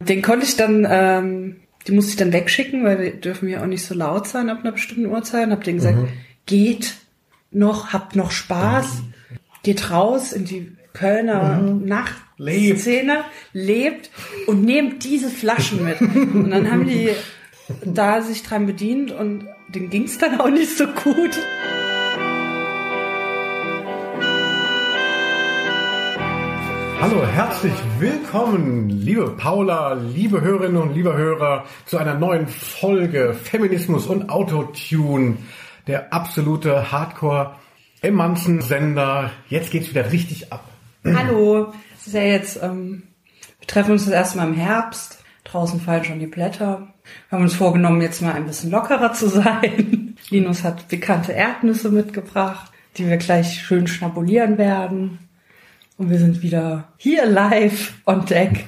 Den konnte ich dann, ähm, die musste ich dann wegschicken, weil wir dürfen ja auch nicht so laut sein ab einer bestimmten Uhrzeit. Und hab denen gesagt, Mhm. geht noch, habt noch Spaß, geht raus in die Kölner Nachtszene, lebt und nehmt diese Flaschen mit. Und dann haben die da sich dran bedient und denen ging's dann auch nicht so gut. Hallo, herzlich willkommen, liebe Paula, liebe Hörerinnen und liebe Hörer, zu einer neuen Folge Feminismus und Autotune, der absolute Hardcore-Emanzen-Sender. Jetzt geht's wieder richtig ab. Hallo, es ist ja jetzt, ähm, wir treffen uns das erste Mal im Herbst. Draußen fallen schon die Blätter. Wir haben uns vorgenommen, jetzt mal ein bisschen lockerer zu sein. Linus hat pikante Erdnüsse mitgebracht, die wir gleich schön schnabulieren werden. Und wir sind wieder hier live on deck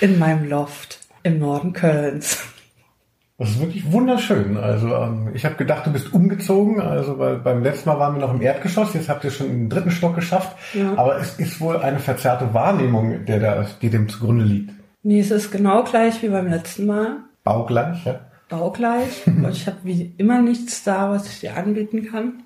in meinem Loft im Norden Kölns. Das ist wirklich wunderschön. Also ähm, ich habe gedacht, du bist umgezogen. Also weil beim letzten Mal waren wir noch im Erdgeschoss, jetzt habt ihr schon den dritten Stock geschafft. Ja. Aber es ist wohl eine verzerrte Wahrnehmung, der da, die dem zugrunde liegt. Nee, es ist genau gleich wie beim letzten Mal. Baugleich, ja. baugleich. Und ich habe wie immer nichts da, was ich dir anbieten kann.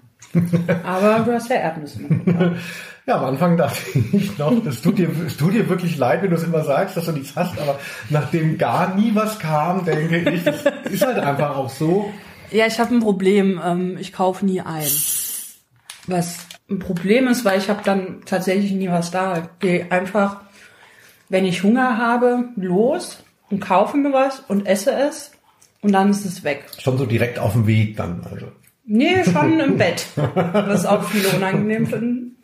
Aber du hast ja Erdnüsse. Ja, am Anfang dachte ich noch, das tut dir, es tut dir wirklich leid, wenn du es immer sagst, dass du nichts hast, aber nachdem gar nie was kam, denke ich, das ist halt einfach auch so. Ja, ich habe ein Problem. Ähm, ich kaufe nie ein. Was ein Problem ist, weil ich habe dann tatsächlich nie was da. Ich gehe einfach, wenn ich Hunger habe, los und kaufe mir was und esse es und dann ist es weg. Schon so direkt auf dem Weg dann. Also. Nee, schon im Bett. Was auch viele unangenehm finden.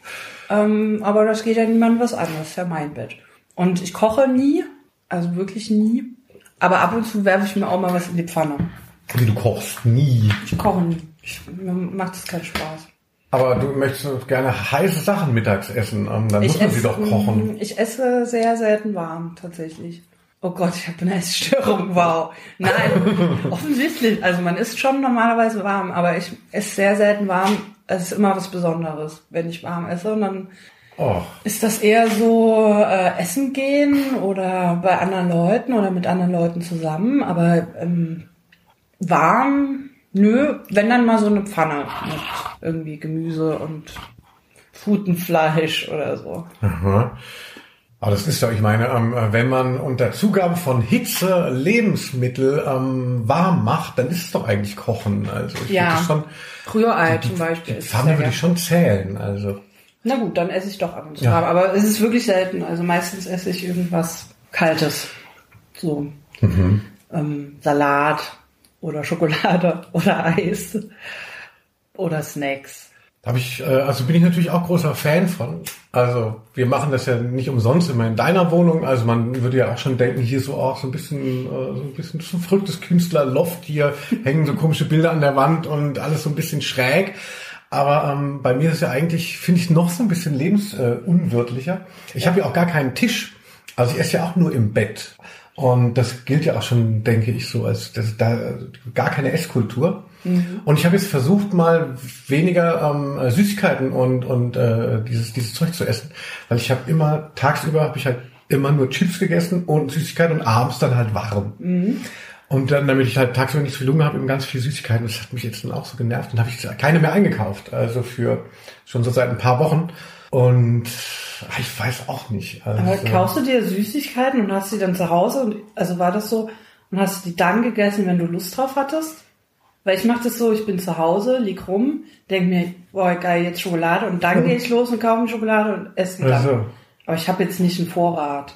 Ähm, aber das geht ja niemandem was an. Das ist ja mein Bett. Und ich koche nie. Also wirklich nie. Aber ab und zu werfe ich mir auch mal was in die Pfanne. Wie du kochst nie. Ich koche nie. Ich, mir macht das keinen Spaß. Aber du möchtest gerne heiße Sachen mittags essen, ähm, dann muss man sie doch kochen. Ich esse sehr selten warm, tatsächlich. Oh Gott, ich habe eine Essstörung, wow. Nein, offensichtlich. Also man isst schon normalerweise warm, aber ich esse sehr selten warm. Es ist immer was Besonderes, wenn ich warm esse. Und dann Oh, ist das eher so äh, essen gehen oder bei anderen Leuten oder mit anderen Leuten zusammen. Aber ähm, warm, nö, wenn dann mal so eine Pfanne mit irgendwie Gemüse und Futenfleisch oder so. aha. Aber das ist ja, ich meine, ähm, wenn man unter Zugabe von Hitze Lebensmittel ähm, warm macht, dann ist es doch eigentlich Kochen. Also ich Ja. würde das schon, Rührei zum Beispiel. die Pfanne würde ich schon zählen. Also Na gut, dann esse ich doch ab und zu Ja. warm. Aber es ist wirklich selten. Also meistens esse ich irgendwas Kaltes. So ähm, Salat oder Schokolade oder Eis oder Snacks. Habe ich, äh, also bin ich natürlich auch großer Fan von. Also wir machen das ja nicht umsonst immer in deiner Wohnung. Also man würde ja auch schon denken, hier so auch so ein bisschen, äh, so ein bisschen so ein verrücktes Künstlerloft. Hier hängen so komische Bilder an der Wand und alles so ein bisschen schräg. Aber ähm, bei mir ist es ja eigentlich, finde ich, noch so ein bisschen lebensunwirtlicher. Äh, ich habe ja auch gar keinen Tisch. Also ich esse ja auch nur im Bett. Und das gilt ja auch schon, denke ich, so als das, da gar keine Esskultur. Und ich habe jetzt versucht, mal weniger ähm, Süßigkeiten und und äh, dieses dieses Zeug zu essen, weil ich habe immer tagsüber habe ich halt immer nur Chips gegessen und Süßigkeiten und abends dann halt warm. Und dann, damit ich halt tagsüber nicht so viel Hunger habe, eben ganz viel Süßigkeiten. Das hat mich jetzt dann auch so genervt. Dann habe ich keine mehr eingekauft. Also für schon so seit ein paar Wochen. Und ah, ich weiß auch nicht. Also, Aber kaufst du dir Süßigkeiten und hast sie dann zu Hause? Und, also war das so? Und hast du die dann gegessen, wenn du Lust drauf hattest? Weil ich mache das so, ich bin zu Hause, lieg rum, denk mir, boah, geil, jetzt Schokolade. Und dann gehe ich los und kaufe mir Schokolade und esse dann. Also. Aber ich habe jetzt nicht einen Vorrat.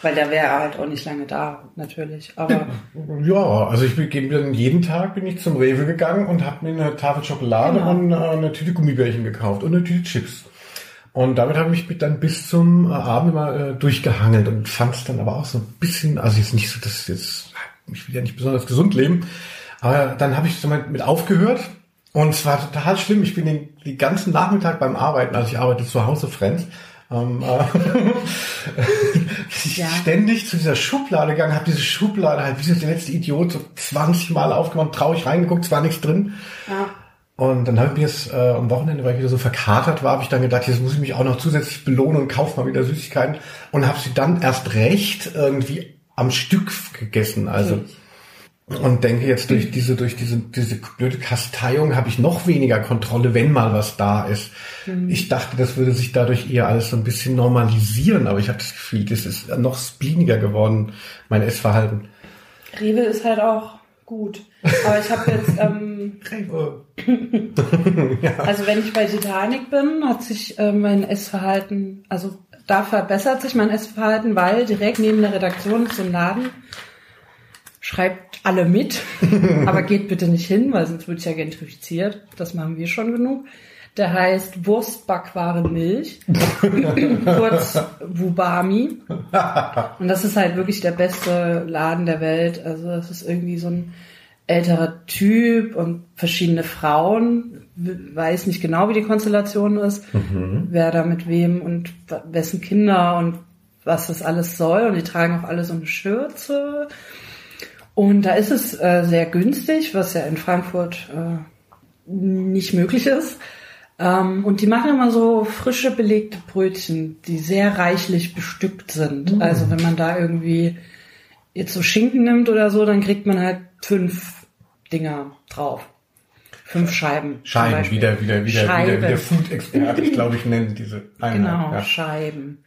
Weil der wäre halt auch nicht lange da, natürlich. Aber Ja, also ich bin bin jeden Tag bin ich zum Rewe gegangen und habe mir eine Tafel Schokolade Genau. und äh, eine Tüte Gummibärchen gekauft und eine Tüte Chips. Und damit habe ich mich dann bis zum äh, Abend immer äh, durchgehangelt und fand es dann aber auch so ein bisschen, also jetzt nicht so, dass jetzt, ich will ja nicht besonders gesund leben, aber dann habe ich so mit mit aufgehört und es war total schlimm. Ich bin den, den ganzen Nachmittag beim Arbeiten, also ich arbeite zu Hause Friends, ähm, äh, Ja. ständig zu dieser Schublade gegangen, habe diese Schublade halt wie so der letzte Idiot so 20 Mal aufgemacht, traurig reingeguckt, es war nichts drin. ja. Und dann habe ich mir es äh, am Wochenende, weil ich wieder so verkatert war, habe ich dann gedacht, jetzt muss ich mich auch noch zusätzlich belohnen und kaufe mal wieder Süßigkeiten und habe sie dann erst recht irgendwie am Stück gegessen. Also und denke jetzt durch diese durch diese diese blöde Kasteiung habe ich noch weniger Kontrolle, wenn mal was da ist. Mhm. Ich dachte, das würde sich dadurch eher alles so ein bisschen normalisieren, aber ich habe das Gefühl, das ist noch spleeniger geworden, mein Essverhalten. Rewe ist halt auch gut. Aber ich habe jetzt ähm, Rewe. ja. also wenn ich bei Titanic bin, hat sich äh, mein Essverhalten, also da verbessert sich mein Essverhalten, weil direkt neben der Redaktion ein Laden, schreibt alle mit, aber geht bitte nicht hin, weil sonst wird ja gentrifiziert. Das machen wir schon genug. Der heißt Wurstbackwaren Milch, kurz Wubami. Und das ist halt wirklich der beste Laden der Welt. Also das ist irgendwie so ein älterer Typ und verschiedene Frauen. Weiß nicht genau, wie die Konstellation ist, mhm. wer da mit wem und wessen Kinder und was das alles soll. Und die tragen auch alle so eine Schürze. Und da ist es äh, sehr günstig, was ja in Frankfurt äh, nicht möglich ist. Ähm, und die machen immer so frische belegte Brötchen, die sehr reichlich bestückt sind. Mhm. Also wenn man da irgendwie jetzt so Schinken nimmt oder so, dann kriegt man halt fünf Dinger drauf. Fünf Scheiben. Scheiben, wieder, wieder, wieder, Scheiben. wieder, wieder Food-Experte, ich glaube, ich nenne diese Einheit. Genau, ja. Scheiben.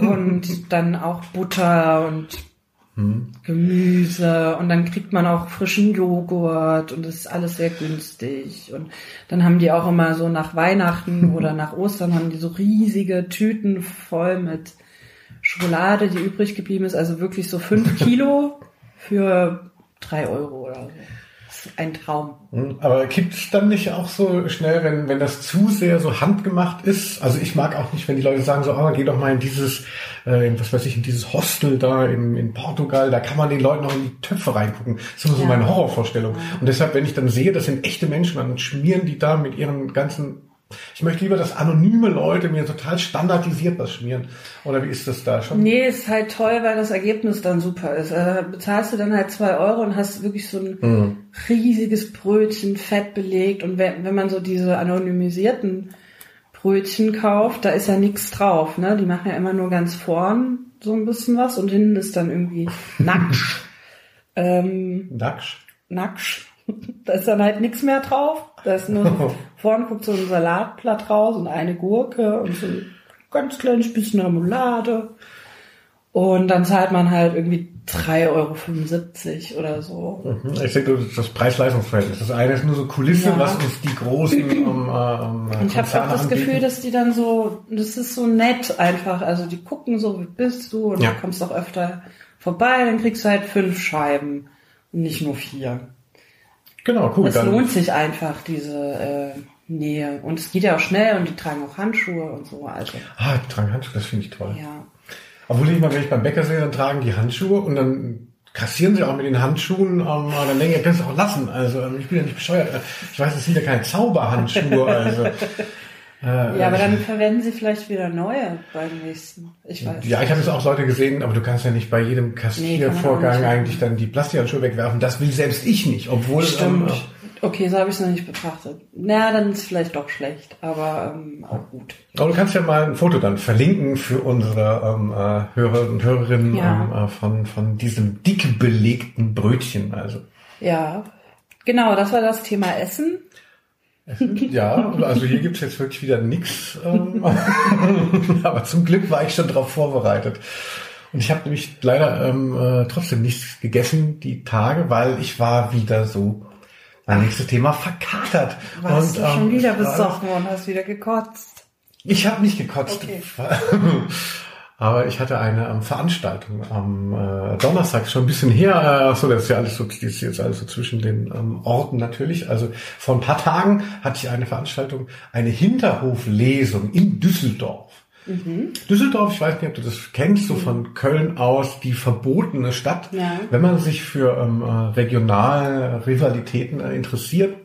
und dann auch Butter und hm. Gemüse und dann kriegt man auch frischen Joghurt und das ist alles sehr günstig. Und dann haben die auch immer so nach Weihnachten oder nach Ostern haben die so riesige Tüten voll mit Schokolade, die übrig geblieben ist. Also wirklich so fünf Kilo für drei Euro oder so ein Traum. Hm, aber gibt es dann nicht auch so schnell, wenn, wenn das zu sehr so handgemacht ist? Also ich mag auch nicht, wenn die Leute sagen so, ah, geh doch mal in dieses, äh, in, was weiß ich, in dieses Hostel da in, in Portugal, da kann man den Leuten auch in die Töpfe reingucken. Das ist immer ja. so meine Horrorvorstellung. Und deshalb, wenn ich dann sehe, das sind echte Menschen, dann schmieren die da mit ihren ganzen ich möchte lieber, dass anonyme Leute mir total standardisiert was schmieren. Oder wie ist das da schon? Nee, ist halt toll, weil das Ergebnis dann super ist. Also bezahlst du dann halt zwei Euro und hast wirklich so ein mhm. riesiges Brötchen, fett belegt. Und wenn, wenn man so diese anonymisierten Brötchen kauft, da ist ja nichts drauf. Ne? Die machen ja immer nur ganz vorn so ein bisschen was und hinten ist dann irgendwie Nacksch. ähm, Nacksch? Nacksch. Da ist dann halt nichts mehr drauf. Da ist nur, vorne guckt so ein Salatblatt raus und eine Gurke und so ein ganz kleines bisschen Remoulade. Und dann zahlt man halt irgendwie 3,75 Euro oder so. Mhm. Ich denke, das Preis-Leistungsverhältnis. Das eine ist nur so Kulisse, ja. was uns die großen um, um, Und ich habe auch das anbieten. Gefühl, dass die dann so, das ist so nett einfach. Also die gucken so, wie bist du und ja. du kommst auch öfter vorbei, dann kriegst du halt fünf Scheiben und nicht nur vier. Genau, cool. Es lohnt sich einfach, diese äh, Nähe. Und es geht ja auch schnell und die tragen auch Handschuhe und so. Also. Ah, die tragen Handschuhe, das finde ich toll. Ja. Obwohl ich mal, wenn ich beim Bäcker sehe, dann tragen die Handschuhe und dann kassieren sie auch mit den Handschuhen, ähm, dann denke ich, kannst du auch lassen. Also ähm, ich bin ja nicht bescheuert. Ich weiß, es sind ja keine Zauberhandschuhe. Also äh, ja, aber dann verwenden sie vielleicht wieder neue beim nächsten. Ich weiß. Ja, ich habe jetzt auch Leute gesehen, aber du kannst ja nicht bei jedem Kassiervorgang nee, eigentlich dann die Plastikhandschuhe wegwerfen. Das will selbst ich nicht, obwohl. Stimmt. Ähm, okay, so habe ich es noch nicht betrachtet. Na, dann ist es vielleicht doch schlecht, aber ähm, auch gut. Aber du kannst ja mal ein Foto dann verlinken für unsere ähm, äh, Hörer und Hörerinnen ja. ähm, äh, von, von diesem dick belegten Brötchen. Also. Ja, genau, das war das Thema Essen. Ja, also hier gibt's jetzt wirklich wieder nichts. Ähm, aber zum Glück war ich schon darauf vorbereitet. Und ich habe nämlich leider ähm, äh, trotzdem nichts gegessen die Tage, weil ich war wieder so mein nächstes Thema verkatert. Warst und, du schon ähm, wieder besoffen und hast wieder gekotzt? Ich habe nicht gekotzt. Okay. Aber ich hatte eine ähm, Veranstaltung am äh, Donnerstag schon ein bisschen her. Äh, achso, das ist ja alles so, das ist jetzt alles so zwischen den ähm, Orten natürlich. Also vor ein paar Tagen hatte ich eine Veranstaltung, eine Hinterhoflesung in Düsseldorf. Mhm. Düsseldorf, ich weiß nicht, ob du das kennst, so mhm. von Köln aus die verbotene Stadt. Ja. Wenn man sich für ähm, äh, regionale Rivalitäten äh, interessiert,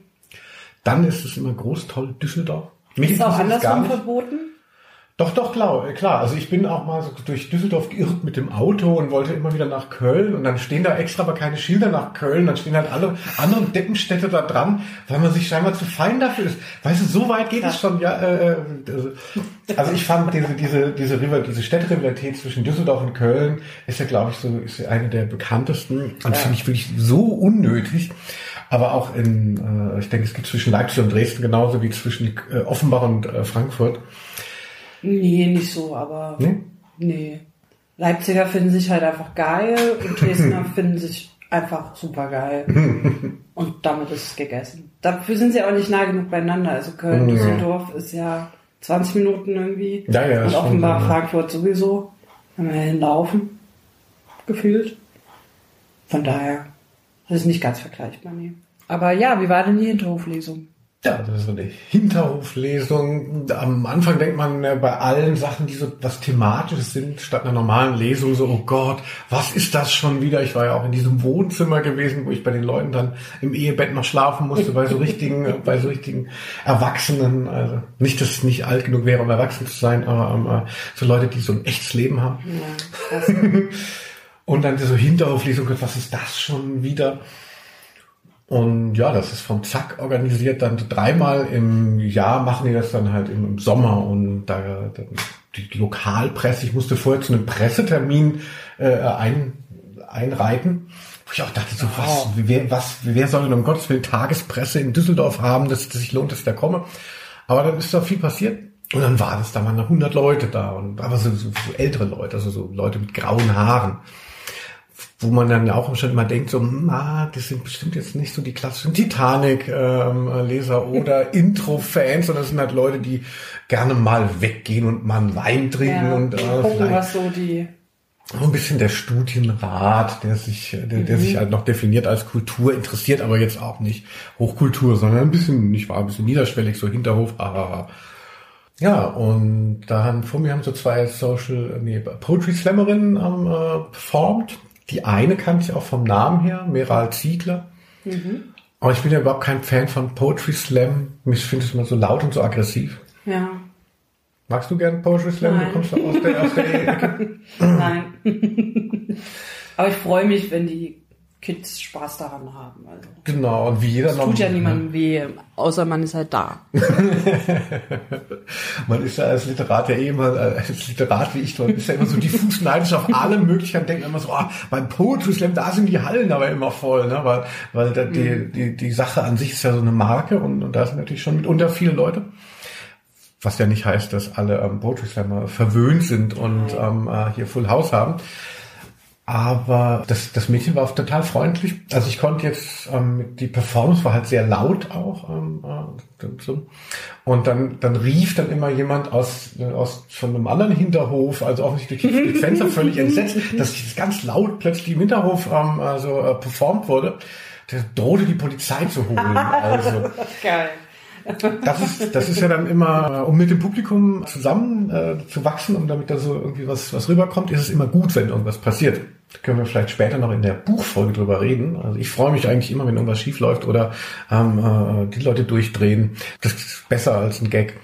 dann ist es immer groß toll Düsseldorf. Mich ist auch andersrum verboten? Doch, doch, klar, äh, klar. Also ich bin auch mal so durch Düsseldorf geirrt mit dem Auto und wollte immer wieder nach Köln und dann stehen da extra aber keine Schilder nach Köln, dann stehen halt alle anderen Deppenstädte da dran, weil man sich scheinbar zu fein dafür ist. Weißt du, so weit geht es schon, ja. Äh, also, also ich fand diese, diese, diese, River, diese Städterivalität zwischen Düsseldorf und Köln ist ja, glaube ich, so, ist ja eine der bekanntesten und ja. finde ich wirklich so unnötig. Aber auch in, äh, ich denke, es gibt zwischen Leipzig und Dresden genauso wie zwischen äh, Offenbach und äh, Frankfurt. Nee, nicht so, aber. Nee? Nee. Leipziger finden sich halt einfach geil und Dresdner finden sich einfach super geil. und damit ist es gegessen. Dafür sind sie auch nicht nah genug beieinander. Also Köln, ja. Düsseldorf ist ja 20 Minuten irgendwie. Ja, ja, und offenbar Frankfurt sowieso. Wenn wir hinlaufen. Gefühlt. Von daher. Das ist nicht ganz vergleichbar, nee. Aber ja, wie war denn die Hinterhoflesung? Ja, das ist so eine Hinterhoflesung. Am Anfang denkt man ja, bei allen Sachen, die so was Thematisches sind, statt einer normalen Lesung so, oh Gott, was ist das schon wieder? Ich war ja auch in diesem Wohnzimmer gewesen, wo ich bei den Leuten dann im Ehebett noch schlafen musste, bei so richtigen, bei so richtigen Erwachsenen. Also nicht, dass es nicht alt genug wäre, um erwachsen zu sein, aber so Leute, die so ein echtes Leben haben. Ja, Und dann so Hinterhoflesung, was ist das schon wieder? Und ja, das ist vom Zack organisiert. Dann dreimal im Jahr machen die das dann halt im, Sommer und da die Lokalpresse. Ich musste vorher zu einem Pressetermin äh, ein, einreiten. Wo ich auch dachte, so was, wer, was, wer soll denn um Gottes Willen Tagespresse in Düsseldorf haben, dass es sich lohnt, dass ich da komme. Aber dann ist da viel passiert. Und dann waren es da mal 100 Leute da und aber so, so, so ältere Leute, also so Leute mit grauen Haaren wo man dann auch schon immer denkt, so, ah, das sind bestimmt jetzt nicht so die klassischen Titanic-Leser ähm, oder Intro-Fans, sondern das sind halt Leute, die gerne mal weggehen und mal einen Wein trinken ja, und äh, gucken, was so die ein bisschen der Studienrat, der sich, der, mhm. der sich halt noch definiert als Kultur, interessiert aber jetzt auch nicht Hochkultur, sondern ein bisschen, nicht wahr, ein bisschen niederschwellig, so Hinterhof, ah, ja, und dann vor mir haben so zwei Social, nee, Poetry Slammerinnen ähm, äh, performt. Die eine kannte ich auch vom Namen her, Meral Ziegler. Mhm. Aber ich bin ja überhaupt kein Fan von Poetry Slam. Ich finde es immer so laut und so aggressiv. Ja. Magst du gern Poetry Slam? Nein. Du kommst aus der, aus der. Nein. Aber ich freue mich, wenn die Kids Spaß daran haben. Also. Genau, und wie jeder noch. Tut ja niemandem weh, außer man ist halt da. man ist ja als Literat ja eh immer, äh, als Literat wie ich, man ist ja immer so diffus neidisch auf alle Möglichkeiten, denkt immer so, oh, beim Poetry Slam, da sind die Hallen aber immer voll, ne? weil, weil da die, mhm. die, die Sache an sich ist ja so eine Marke und, und da sind natürlich schon mitunter viele Leute. Was ja nicht heißt, dass alle ähm, Poetry Slammer verwöhnt sind und ähm, äh, hier Full House haben. Aber das, das Mädchen war auch total freundlich. Also ich konnte jetzt, ähm, die Performance war halt sehr laut auch. Ähm, äh. Und dann, dann rief dann immer jemand aus, aus von einem anderen Hinterhof, also offensichtlich durch die Fenster völlig entsetzt, dass das ganz laut plötzlich im Hinterhof ähm, also, äh, performt wurde. Der drohte die Polizei zu holen. Also. Geil. Das ist, das ist ja dann immer, äh, um mit dem Publikum zusammen äh, zu wachsen und damit da so irgendwie was, was rüberkommt, ist es immer gut, wenn irgendwas passiert. Da können wir vielleicht später noch in der Buchfolge drüber reden. Also ich freue mich eigentlich immer, wenn irgendwas schief läuft oder ähm, äh, die Leute durchdrehen. Das ist besser als ein Gag.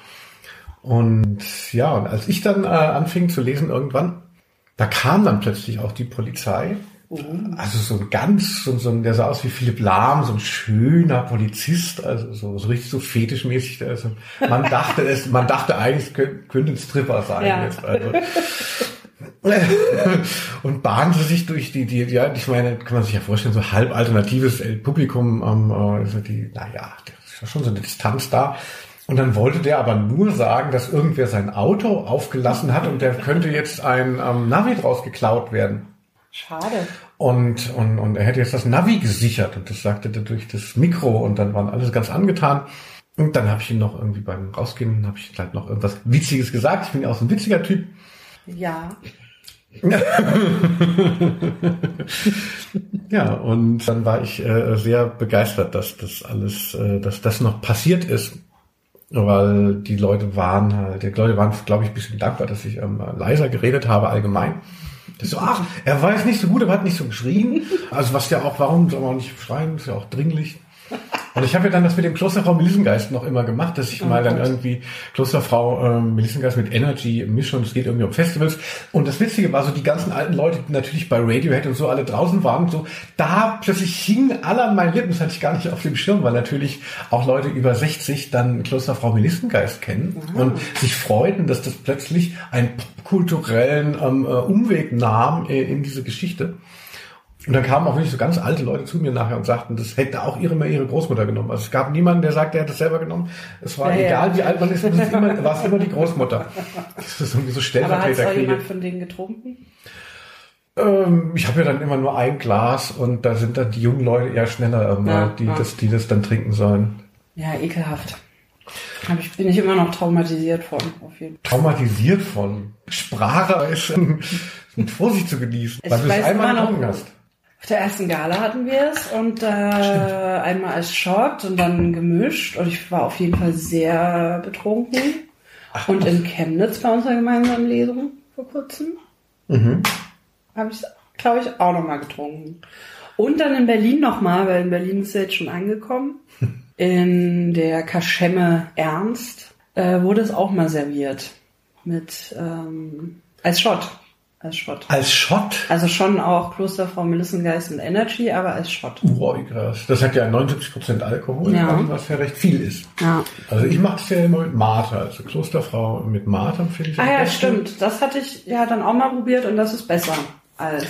Und ja, und als ich dann äh, anfing zu lesen irgendwann, da kam dann plötzlich auch die Polizei. Mhm. Also so ein ganz, so, so ein, der sah aus wie Philipp Lahm, so ein schöner Polizist, also so, so richtig so fetischmäßig. Also man dachte es, man dachte eigentlich, es könnte, könnte ein Stripper sein ja. jetzt. Also. und bahnte sich durch die, die, ja, ich meine, kann man sich ja vorstellen, so halb alternatives Publikum, ähm, also die, naja, da ist schon so eine Distanz da. Und dann wollte der aber nur sagen, dass irgendwer sein Auto aufgelassen hat und der könnte jetzt ein ähm, Navi draus geklaut werden. Schade. Und, und, und er hätte jetzt das Navi gesichert und das sagte er durch das Mikro und dann waren alles ganz angetan. Und dann habe ich ihm noch irgendwie beim Rausgehen, habe ich halt noch irgendwas Witziges gesagt. Ich bin ja auch so ein witziger Typ. Ja. ja, und dann war ich äh, sehr begeistert, dass das alles, äh, dass das noch passiert ist, weil die Leute waren halt, die Leute waren, glaube ich, ein bisschen dankbar, dass ich ähm, leiser geredet habe allgemein. Das so, ach, er weiß nicht so gut, er hat nicht so geschrien. Also was ja auch, warum soll man auch nicht schreien, ist ja auch dringlich. Und ich habe ja dann das mit dem Klosterfrau Melissengeist noch immer gemacht, dass ich Oh mal dann Gott. irgendwie Klosterfrau ähm, Melissengeist mit Energy mische und es geht irgendwie um Festivals. Und das Witzige war so, die ganzen alten Leute, die natürlich bei Radiohead und so alle draußen waren, so da plötzlich hingen alle an meinen Lippen, das hatte ich gar nicht auf dem Schirm, weil natürlich auch Leute über 60 dann Klosterfrau Melissengeist kennen und sich freuten, dass das plötzlich einen kulturellen ähm, äh, Umweg nahm äh, in diese Geschichte. Und dann kamen auch wirklich so ganz alte Leute zu mir nachher und sagten, das hätte auch ihre, ihre Großmutter genommen. Also es gab niemanden, der sagte, er hätte es selber genommen. Es war Ja, ja. egal, wie alt man ist, es immer, war es immer die Großmutter. Das ist irgendwie so Aber hat Stellvertreterkriege. jemand von denen getrunken? Ähm, ich habe ja dann immer nur ein Glas und da sind dann die jungen Leute eher schneller, Ja, die, ja. Das, die das dann trinken sollen. Ja, ekelhaft. Hab ich, bin ich immer noch traumatisiert von, auf jeden Fall. Traumatisiert von Sprache ist mit Vorsicht zu genießen, Ich weil du es einmal getrunken hast. Auf der ersten Gala hatten wir es und äh, einmal als Shot und dann gemischt und ich war auf jeden Fall sehr betrunken. und in Chemnitz bei unserer gemeinsamen Lesung vor kurzem Mhm. habe ich glaube ich, auch nochmal getrunken. Und dann in Berlin nochmal, weil in Berlin ist er jetzt schon angekommen. In der Kaschemme Ernst äh, wurde es auch mal serviert. Mit ähm, als Shot. Als Shot. Als Shot? Also schon auch Klosterfrau Melissengeist und Energy, aber als Shot. Wow, krass. Das hat ja 79% Alkohol, Ja. was ja recht viel ist. Ja. Also ich mache das ja immer mit Mate, also Klosterfrau mit Mate finde ich Ah ja, besten. stimmt. Das hatte ich ja dann auch mal probiert und das ist besser als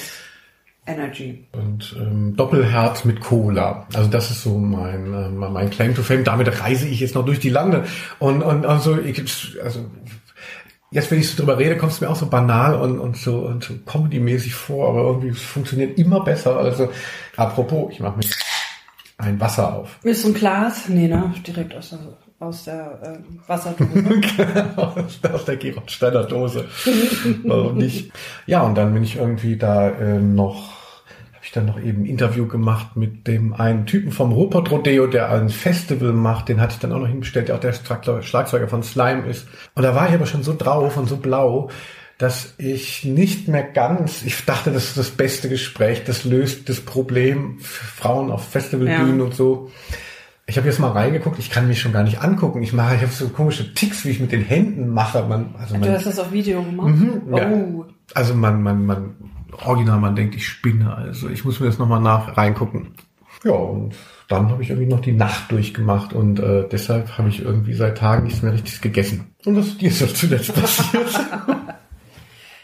Energy. Und ähm, Doppelherz mit Cola. Also das ist so mein ähm, mein Claim to Fame. Damit reise ich jetzt noch durch die Lande. Und und also ich also jetzt wenn ich so drüber rede, kommt es mir auch so banal und und so und so Comedy-mäßig vor, aber irgendwie es funktioniert immer besser. Also apropos, ich mache mir ein Wasser auf. Ist ein Glas? Nee, ne? Direkt aus der, aus der ähm, Wasserdose. aus aus der Geroldsteiner Dose. Warum nicht? Ja, und dann bin ich irgendwie da ähm, noch, ich dann noch eben ein Interview gemacht mit dem einen Typen vom Ruhrpott Rodeo, der ein Festival macht. Den hatte ich dann auch noch hinbestellt, der auch der Schlagzeuger- von Slime ist. Und da war ich aber schon so drauf und so blau, dass ich nicht mehr ganz, ich dachte, das ist das beste Gespräch, das löst das Problem Frauen auf Festivalbühnen Ja. und so. Ich habe jetzt mal reingeguckt, ich kann mich schon gar nicht angucken. Ich mache, ich habe so komische Ticks, wie ich mit den Händen mache. Man, also Du man, hast das auf Video gemacht? Mhm, ja. Oh. also man, man, man, original, man denkt, ich spinne. Also ich muss mir das nochmal nach reingucken. Ja, und dann habe ich irgendwie noch die Nacht durchgemacht und äh, deshalb habe ich irgendwie seit Tagen nichts mehr richtig gegessen. Und was ist dir so zuletzt passiert?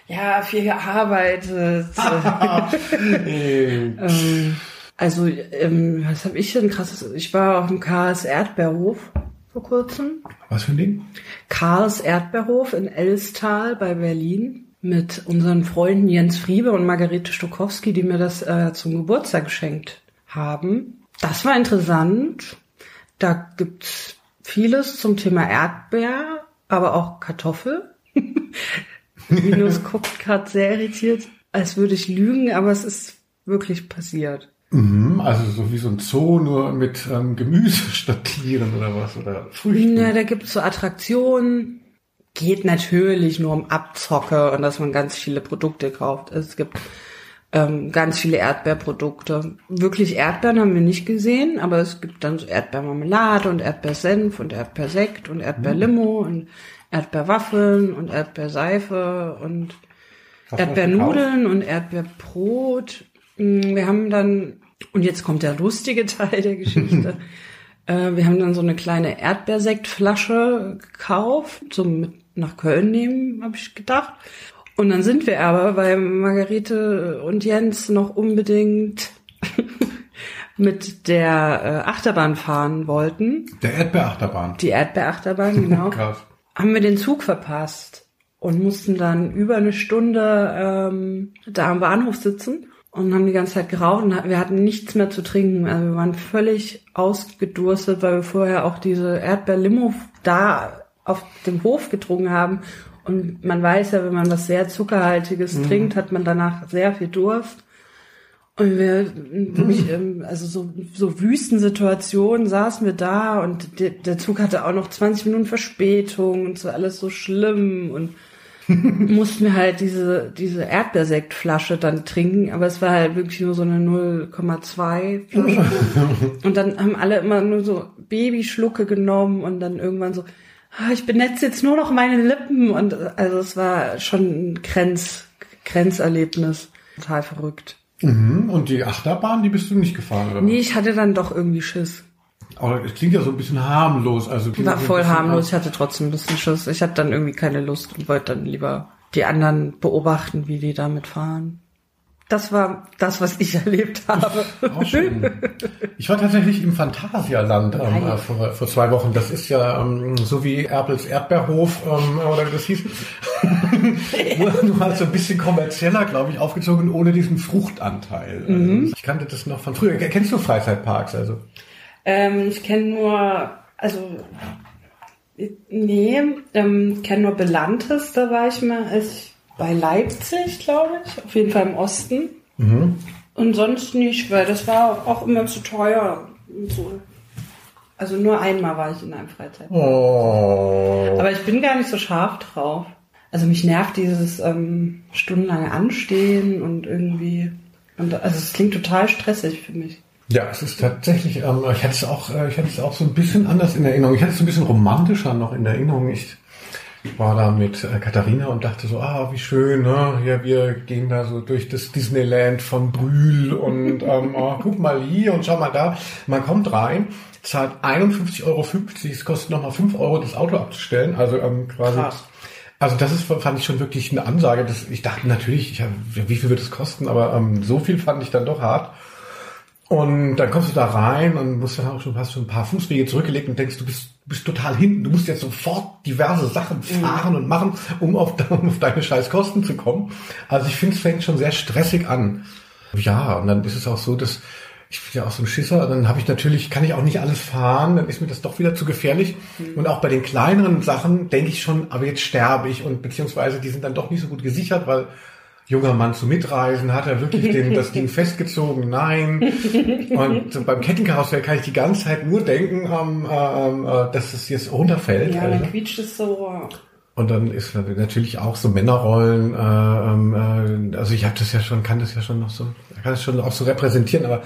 Ja, viel gearbeitet. ähm, also, ähm, was habe ich denn krasses? Ich war auf dem Karls Erdbeerhof vor kurzem. was für ein Ding? Karls Erdbeerhof in Elstal bei Berlin mit unseren Freunden Jens Friebe und Margarete Stokowski, die mir das äh, zum Geburtstag geschenkt haben. Das war interessant. Da gibt's vieles zum Thema Erdbeer, aber auch Kartoffel. Linus guckt gerade sehr irritiert, als würde ich lügen, aber es ist wirklich passiert. Mhm, also so wie so ein Zoo, nur mit ähm, Gemüse statt Tieren oder was? Oder Früchten? Na, da gibt es so Attraktionen. Geht natürlich nur um Abzocke und dass man ganz viele Produkte kauft. Es gibt ähm, ganz viele Erdbeerprodukte. Wirklich Erdbeeren haben wir nicht gesehen, aber es gibt dann so Erdbeermarmelade und Erdbeersenf und Erdbeersekt und Erdbeerlimo und Erdbeerwaffeln und Erdbeerseife und Erdbeernudeln und Erdbeerbrot. Mm, Wir haben dann, und jetzt kommt der lustige Teil der Geschichte. äh, wir haben dann so eine kleine Erdbeersektflasche gekauft, zum mit nach Köln nehmen, habe ich gedacht. Und dann sind wir aber, weil Margarete und Jens noch unbedingt mit der äh, Achterbahn fahren wollten, Der Erdbeerachterbahn. die Erdbeerachterbahn, genau Krass. haben wir den Zug verpasst und mussten dann über eine Stunde ähm, da am Bahnhof sitzen und haben die ganze Zeit geraucht und wir hatten nichts mehr zu trinken. Also wir waren völlig ausgedurstet, weil wir vorher auch diese Erdbeerlimo da auf dem Hof getrunken haben. Und man weiß ja, wenn man was sehr Zuckerhaltiges trinkt, hat man danach sehr viel Durst. Und wir, wirklich, ähm, also so, so Wüstensituationen saßen wir da und der, der Zug hatte auch noch 20 Minuten Verspätung und so alles so schlimm und mussten wir halt diese, diese Erdbeersektflasche dann trinken, aber es war halt wirklich nur so eine 0,2 Flasche. und dann haben alle immer nur so Babyschlucke genommen und dann irgendwann so, ich benetze jetzt nur noch meine Lippen und also es war schon ein Grenz, Grenzerlebnis. Total verrückt. Mhm. Und die Achterbahn, die bist du nicht gefahren, oder? Nee, ich hatte dann doch irgendwie Schiss. Aber es klingt ja so ein bisschen harmlos. Also War voll harmlos, ich hatte trotzdem ein bisschen Schiss. Ich hatte dann irgendwie keine Lust und wollte dann lieber die anderen beobachten, wie die damit fahren. Das war das, was ich erlebt habe. Auch schön. Ich war tatsächlich im Phantasialand ähm, äh, vor, vor zwei Wochen. Das ist ja ähm, so wie Erpels Erdbeerhof ähm, oder wie das hieß. nur, halt so ein bisschen kommerzieller, glaube ich, aufgezogen, ohne diesen Fruchtanteil. Mhm. Also, ich kannte das noch von früher. Kennst du Freizeitparks? Also Ähm, ich kenne nur, also nee, ähm, kenne nur Belantes, da war ich mal, als ich bei Leipzig, glaube ich, auf jeden Fall im Osten. Und sonst nicht, weil das war auch immer zu teuer und so. Also nur einmal war ich in einem Freizeitpark. oh. Aber ich bin gar nicht so scharf drauf. Also mich nervt dieses ähm, stundenlange Anstehen und irgendwie. Und, also es klingt total stressig für mich. Ja, es ist tatsächlich, ähm, ich hatte es auch, äh, ich hatte es auch so ein bisschen anders in Erinnerung. Ich hatte es so ein bisschen romantischer noch in Erinnerung. Ich war da mit äh, Katharina und dachte so, ah, wie schön, ne? Ja, wir gehen da so durch das Disneyland von Brühl und ähm, oh, guck mal hier und schau mal da. Man kommt rein, zahlt 51,50 Euro, es kostet nochmal 5 Euro, das Auto abzustellen. Also ähm, quasi. Krass. Also das ist, fand ich schon wirklich eine Ansage. Das, ich dachte natürlich, ich hab, wie viel wird es kosten, aber ähm, so viel fand ich dann doch hart. Und dann kommst du da rein und musst dann auch schon, hast schon ein paar Fußwege zurückgelegt und denkst, du bist, bist total hinten. Du musst jetzt sofort diverse Sachen fahren und machen, um auf, um auf deine scheiß Kosten zu kommen. Also ich finde, es fängt schon sehr stressig an. Ja, und dann ist es auch so, dass ich bin ja auch so ein Schisser, dann habe ich natürlich, kann ich auch nicht alles fahren, dann ist mir das doch wieder zu gefährlich. Und auch bei den kleineren Sachen denke ich schon, aber jetzt sterbe ich und beziehungsweise die sind dann doch nicht so gut gesichert, weil junger Mann zu mitreisen, hat er wirklich den, das Ding festgezogen? Nein. Und beim Kettenkarussell kann ich die ganze Zeit nur denken, ähm, ähm, äh, dass es jetzt runterfällt. Ja, also. dann quietscht es so. Und dann ist natürlich auch so Männerrollen, äh, ähm, äh, also ich habe das ja schon, kann das ja schon noch so, kann das schon auch so repräsentieren, aber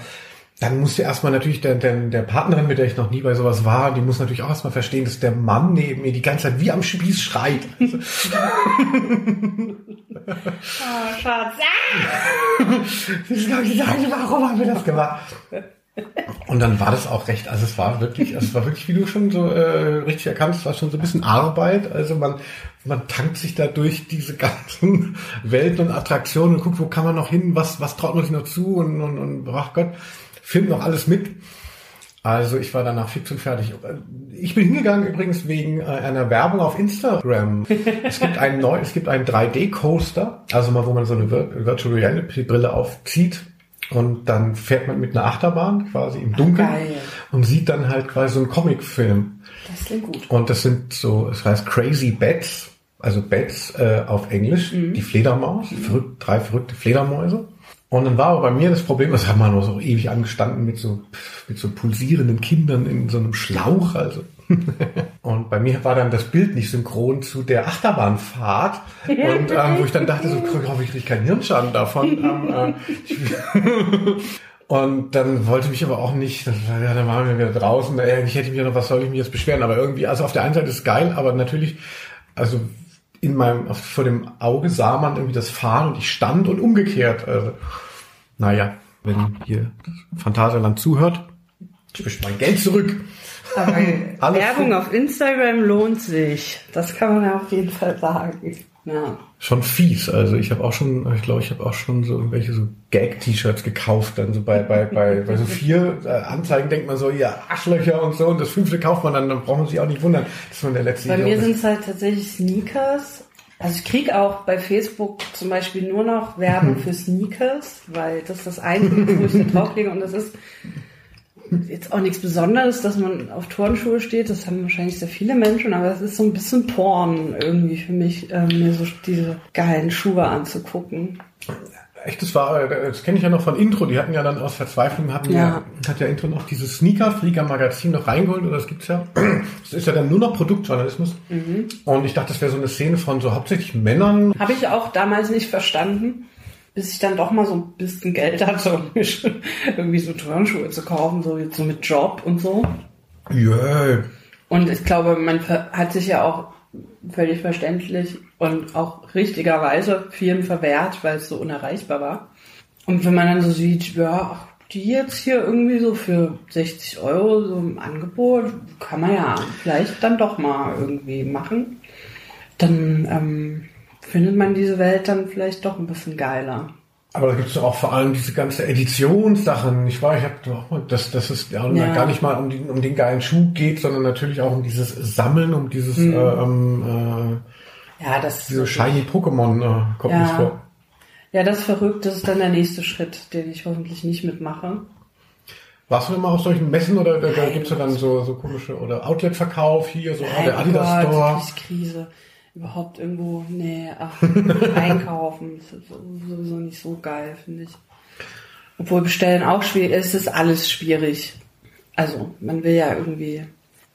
dann musste erstmal natürlich der, der, der Partnerin, mit der ich noch nie bei sowas war, die muss natürlich auch erstmal verstehen, dass der Mann neben mir die ganze Zeit wie am Spieß schreit. Also, Oh, Schatz. habe ich gesagt, warum haben wir das gemacht? Und dann war das auch recht, also es war wirklich, es war wirklich, wie du schon so äh, richtig erkannt, es war schon so ein bisschen Arbeit. Also man, man tankt sich da durch diese ganzen Welten und Attraktionen und guckt, wo kann man noch hin, was, was traut man sich noch zu und, und, und ach Gott, filmt noch alles mit. Also ich war danach fix und fertig. Ich bin hingegangen übrigens wegen äh, einer Werbung auf Instagram. Es gibt einen neu, es gibt einen 3D-Coaster, also mal, wo man so eine Vir- Virtual Reality Brille aufzieht und dann fährt man mit einer Achterbahn quasi im Dunkeln geil. und sieht dann halt quasi so einen Comicfilm. Das klingt gut. Und das sind so, es heißt Crazy Bats, also Bats äh, auf Englisch, die Fledermaus, verrückt, drei verrückte Fledermäuse. Und dann war aber bei mir das Problem, das haben wir noch so ewig angestanden mit so, mit so pulsierenden Kindern in so einem Schlauch, also. Und bei mir war dann das Bild nicht synchron zu der Achterbahnfahrt. Und ähm, wo ich dann dachte, so, hoffe ich kriege keinen Hirnschaden davon. Ähm, äh, ich, und dann wollte mich aber auch nicht, ja, dann waren wir wieder draußen, äh, ich hätte mich ja noch, was soll ich mich jetzt beschweren? Aber irgendwie, also auf der einen Seite ist es geil, aber natürlich, also in meinem, vor dem Auge sah man irgendwie das Fahren und ich stand und umgekehrt. Also, naja, wenn hier Phantasialand zuhört, ich möchte mein Geld zurück. Alles Werbung auf Instagram lohnt sich. Das kann man ja auf jeden Fall sagen. Ja. Schon fies. Also ich habe auch schon, ich glaube, ich habe auch schon so irgendwelche so Gag-T-Shirts gekauft. Dann so bei, bei, bei, bei so vier äh, Anzeigen denkt man so, ja, Arschlöcher und so. Und das fünfte kauft man dann, dann braucht man sich auch nicht wundern, dass man der letzte Bei mir sind es halt tatsächlich Sneakers. Also ich krieg auch bei Facebook zum Beispiel nur noch Werbung für Sneakers, weil das ist das Einzige, wo ich da drauflege und das ist jetzt auch nichts Besonderes, dass man auf Turnschuhe steht. Das haben wahrscheinlich sehr viele Menschen, aber es ist so ein bisschen Porn irgendwie für mich, ähm, mir so diese geilen Schuhe anzugucken. echt, das war, äh, das kenne ich ja noch von Intro, die hatten ja dann aus Verzweiflung, hatten ja, Ja. hat ja Intro noch dieses Sneaker-Flieger-Magazin noch reingeholt, oder das gibt's ja. Das ist ja dann nur noch Produktjournalismus. Und ich dachte, das wäre so eine Szene von so hauptsächlich Männern. Habe ich auch damals nicht verstanden, bis ich dann doch mal so ein bisschen Geld hatte, um mir schon irgendwie so Turnschuhe zu kaufen, so jetzt so mit Job und so. Ja, Und ich glaube, man hat sich ja auch völlig verständlich und auch richtigerweise vielen verwehrt, weil es so unerreichbar war. Und wenn man dann so sieht, ja, ach, die jetzt hier irgendwie so für 60 Euro so im Angebot, kann man ja vielleicht dann doch mal irgendwie machen, dann ähm, findet man diese Welt dann vielleicht doch ein bisschen geiler. Aber da gibt's doch auch vor allem diese ganze Editionssachen. Ich war, ich habe mal, dass, dass es ja, Ja. gar nicht mal um, die, um den geilen Schuh geht, sondern natürlich auch um dieses Sammeln, um dieses Mhm. äh, ähm, äh, Ja, das diese shiny Pokémon äh, kommt Ja. mir vor. Ja, das ist verrückt. Das ist dann der nächste Schritt, den ich hoffentlich nicht mitmache. Warst du immer auf solchen Messen oder da, da Nein, gibt's ja dann so, so komische oder Outlet-Verkauf hier, so ah, der Mein Adidas Gott, Store. Krise. Überhaupt irgendwo, nee, ach, einkaufen. Das ist sowieso nicht so geil, finde ich. Obwohl bestellen auch schwierig, es ist alles schwierig. Also, man will ja irgendwie,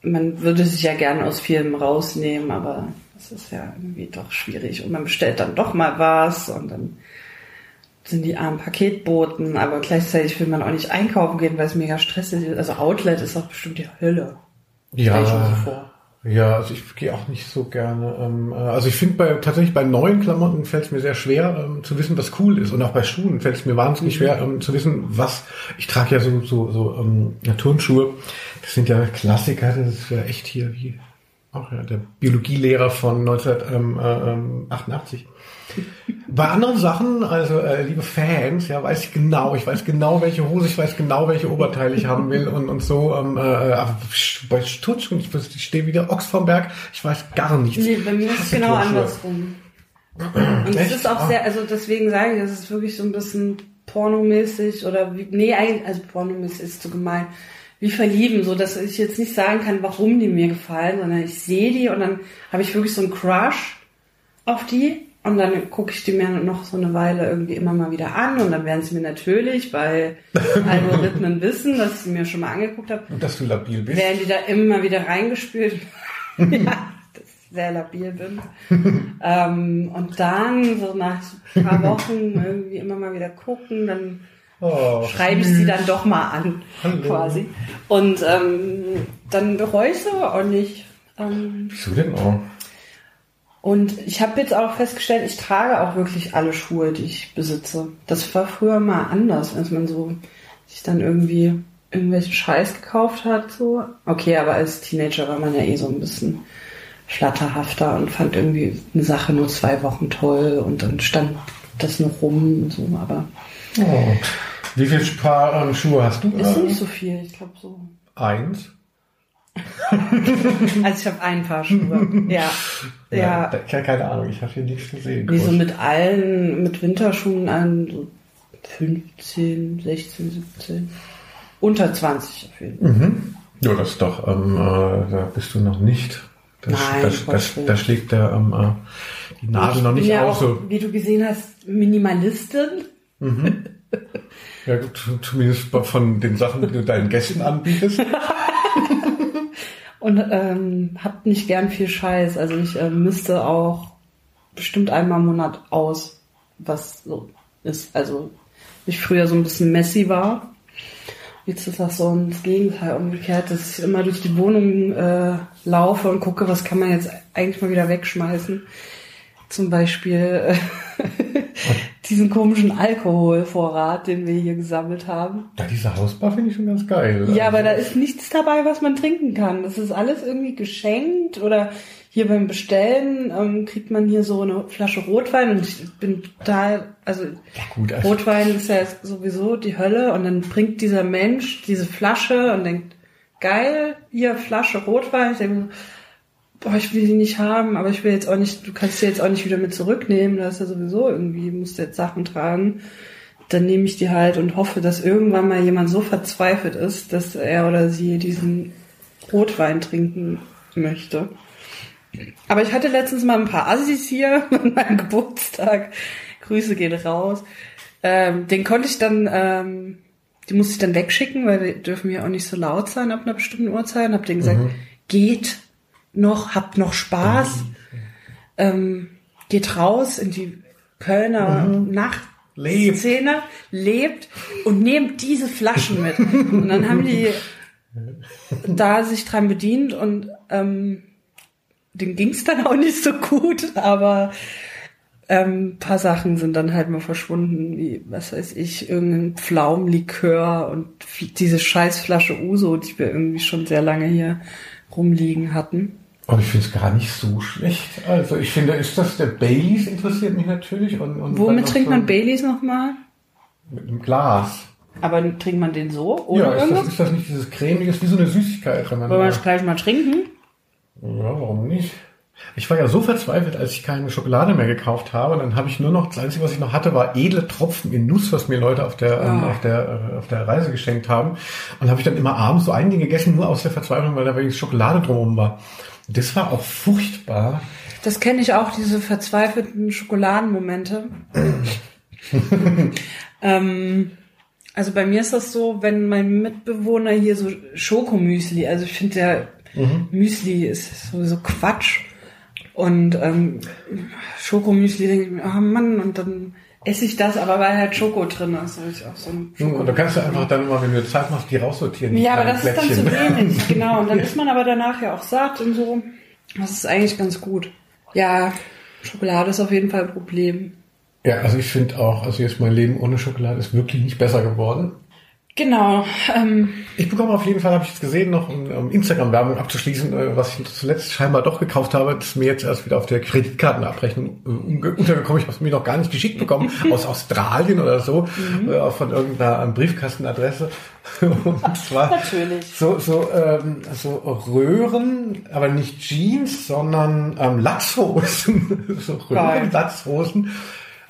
man würde sich ja gerne aus Filmen rausnehmen, aber das ist ja irgendwie doch schwierig. Und man bestellt dann doch mal was und dann sind die armen Paketboten, aber gleichzeitig will man auch nicht einkaufen gehen, weil es mega stressig ist. Also Outlet ist auch bestimmt die Hölle. Stell ich mir so Ja, vor. Ja, also ich gehe auch nicht so gerne. Ähm, äh, also ich finde bei tatsächlich bei neuen Klamotten fällt es mir sehr schwer ähm, zu wissen, was cool ist. Und auch bei Schuhen fällt es mir wahnsinnig schwer ähm, zu wissen, was. Ich trage ja so so so ähm, ja, Turnschuhe. Das sind ja Klassiker. Das ist ja echt hier wie auch ja der Biologielehrer von 1988. Bei anderen Sachen, also äh, liebe Fans, ja, weiß ich genau, ich weiß genau, welche Hose, ich weiß genau, welche Oberteile ich haben will und, und so. Ähm, äh, aber bei Stutzschuhen, ich, ich stehe wieder Ochs vom Berg, ich weiß gar nichts. Nee, bei mir ist es genau andersrum. Und es ist auch Ah. sehr, also deswegen sage ich, es ist wirklich so ein bisschen pornomäßig oder wie, nee, eigentlich, also pornomäßig ist zu gemein. Wie verlieben, so dass ich jetzt nicht sagen kann, warum die mir gefallen, sondern ich sehe die und dann habe ich wirklich so einen Crush auf die und dann gucke ich die mir noch so eine Weile irgendwie immer mal wieder an und dann werden sie mir natürlich, weil Algorithmen wissen, dass ich sie mir schon mal angeguckt habe, Und dass du labil bist. werden die da immer wieder reingespült. ja, dass ich sehr labil bin. ähm, und dann, so nach ein paar Wochen, irgendwie immer mal wieder gucken, dann Oh, schreibe ich sie dann doch mal an, Hallo. quasi. Und ähm, dann bereue ich sie auch nicht. Ähm, Wieso denn auch? Und ich habe jetzt auch festgestellt, ich trage auch wirklich alle Schuhe, die ich besitze. Das war früher mal anders, als man so sich dann irgendwie irgendwelchen Scheiß gekauft hat. So. Okay, aber als Teenager war man ja eh so ein bisschen flatterhafter und fand irgendwie eine Sache nur zwei Wochen toll und dann stand das noch rum und so. Aber Oh. Wie viele Paar ähm, Schuhe hast du? ist Äh, nicht so viel, ich glaube so. Eins. Also ich habe ein paar Schuhe. ja. Ja. da- ke- keine Ahnung, ich habe hier nichts gesehen. Wie so mit allen, mit Winterschuhen an, so 15, 16, 17. Unter 20 auf jeden Fall. Mhm. Ja, das ist doch, ähm, äh, da bist du noch nicht. Das, Nein, das, das, da schlägt der, ähm, äh, die Nadel noch nicht ja aus. So. wie du gesehen hast, Minimalistin. Ja, gut, zumindest von den Sachen, die du deinen Gästen anbietest. Und ähm, hab nicht gern viel Scheiß. Also ich äh, müsste auch bestimmt einmal im Monat aus, was so ist. Also ich früher so ein bisschen messy war. Jetzt ist das so das Gegenteil umgekehrt, dass ich immer durch die Wohnung äh, laufe und gucke, was kann man jetzt eigentlich mal wieder wegschmeißen. Zum Beispiel äh, diesen komischen Alkoholvorrat, den wir hier gesammelt haben. Ja, diese Hausbar finde ich schon ganz geil. Ja, aber da ist nichts dabei, was man trinken kann. Das ist alles irgendwie geschenkt oder hier beim Bestellen ähm, kriegt man hier so eine Flasche Rotwein und ich bin total, also gut, also- Rotwein ist ja sowieso die Hölle und dann bringt dieser Mensch diese Flasche und denkt, geil, hier Flasche Rotwein. Ich denke, boah, ich will die nicht haben, aber ich will jetzt auch nicht, du kannst sie jetzt auch nicht wieder mit zurücknehmen, da ist ja sowieso irgendwie, musst du jetzt Sachen tragen. Dann nehme ich die halt und hoffe, dass irgendwann mal jemand so verzweifelt ist, dass er oder sie diesen Rotwein trinken möchte. Aber ich hatte letztens mal ein paar Assis hier an meinem Geburtstag. Grüße gehen raus. Ähm, den konnte ich dann, ähm, die musste ich dann wegschicken, weil die dürfen ja auch nicht so laut sein ab einer bestimmten Uhrzeit. Und hab denen gesagt, geht noch, habt noch Spaß, ähm, geht raus in die Kölner Nachtszene, lebt und nehmt diese Flaschen mit. Und dann haben die da sich dran bedient und ähm, denen ging's dann auch nicht so gut, aber ähm, paar Sachen sind dann halt mal verschwunden, wie, was weiß ich, irgendein Pflaumenlikör und diese Scheißflasche Uso, die wir irgendwie schon sehr lange hier rumliegen hatten. Und ich finde es gar nicht so schlecht. Also ich finde, ist das der Baileys interessiert mich natürlich. Und, und Womit trinkt so man Baileys nochmal? Mit einem Glas. Aber trinkt man den so? Ohne ja, ist das, irgendwas? ist das nicht dieses cremiges, wie so eine Süßigkeit? Wenn man Wollen wir das gleich mal trinken? ja, warum nicht? Ich war ja so verzweifelt, als ich keine Schokolade mehr gekauft habe. Dann habe ich nur noch, das Einzige, was ich noch hatte, war edle Tropfen in Nuss, was mir Leute auf der, ähm, Ah. auf der, äh, auf der Reise geschenkt haben. Und habe ich dann immer abends so ein Ding gegessen, nur aus der Verzweiflung, weil da wenigstens Schokolade drumherum war. Das war auch furchtbar. Das kenne ich auch, diese verzweifelten Schokoladenmomente. ähm, also bei mir ist das so, wenn mein Mitbewohner hier so Schokomüsli, also ich finde der Müsli ist sowieso Quatsch. Und ähm, Schokomüsli denke ich mir, oh Mann, und dann esse ich das, aber weil halt Schoko drin ist. ich auch so ein Und da kannst du einfach dann immer, wenn du Zeit machst, die raussortieren. die Ja, aber das ist dann zu Plättchen. wenig, genau. Und dann ist man aber danach ja auch satt und so. Das ist eigentlich ganz gut. Ja, Schokolade ist auf jeden Fall ein Problem. Ja, also ich finde auch, also jetzt mein Leben ohne Schokolade ist wirklich nicht besser geworden. Genau. Ähm, Ich bekomme auf jeden Fall, habe ich jetzt gesehen, noch um, um Instagram-Werbung abzuschließen, äh, was ich zuletzt scheinbar doch gekauft habe. Das ist mir jetzt erst wieder auf der Kreditkartenabrechnung äh, untergekommen. Ich habe es mir noch gar nicht geschickt bekommen, aus Australien oder so, äh, von irgendeiner ähm, Briefkastenadresse. Und zwar Natürlich. so, so, ähm, so Röhren, aber nicht Jeans, sondern ähm, Latzhosen. so Geil. Röhren-Latzhosen.